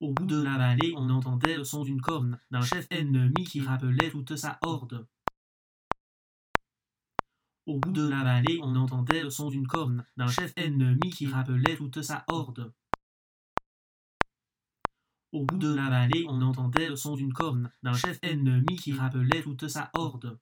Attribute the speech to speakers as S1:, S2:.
S1: Au bout de la vallée, on entendait le son d'une corne, d'un chef ennemi qui rappelait toute sa horde. Au bout de la vallée, on entendait le son d'une corne, d'un chef ennemi qui rappelait toute sa horde. Au bout de la vallée, on entendait le son d'une corne, d'un chef ennemi qui rappelait toute sa horde.